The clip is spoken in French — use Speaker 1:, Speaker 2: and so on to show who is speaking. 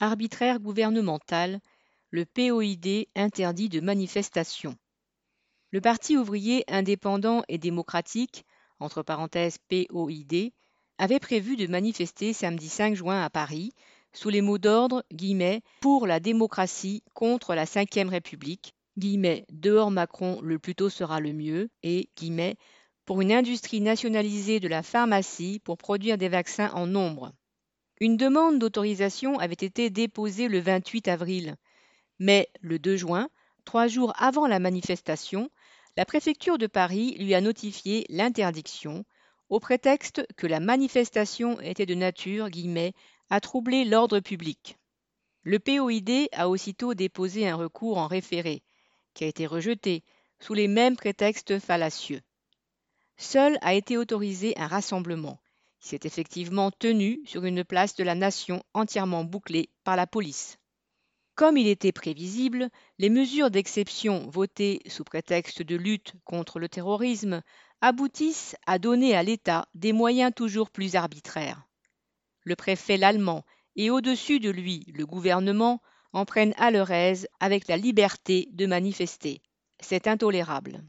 Speaker 1: arbitraire gouvernemental, le POID interdit de manifestation. Le Parti ouvrier indépendant et démocratique, entre POID, avait prévu de manifester samedi 5 juin à Paris sous les mots d'ordre pour la démocratie contre la Ve République, dehors Macron le plus tôt sera le mieux, et pour une industrie nationalisée de la pharmacie pour produire des vaccins en nombre. Une demande d'autorisation avait été déposée le 28 avril, mais le 2 juin, trois jours avant la manifestation, la préfecture de Paris lui a notifié l'interdiction au prétexte que la manifestation était de nature guillemets, à troubler l'ordre public. Le POID a aussitôt déposé un recours en référé, qui a été rejeté sous les mêmes prétextes fallacieux. Seul a été autorisé un rassemblement, s'est effectivement tenu sur une place de la nation entièrement bouclée par la police. Comme il était prévisible, les mesures d'exception votées sous prétexte de lutte contre le terrorisme aboutissent à donner à l'État des moyens toujours plus arbitraires. Le préfet l'allemand et au-dessus de lui le gouvernement en prennent à leur aise avec la liberté de manifester. C'est intolérable.